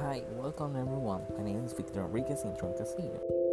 Hi, welcome everyone. My name is Victor Enriquez Intron Castillo.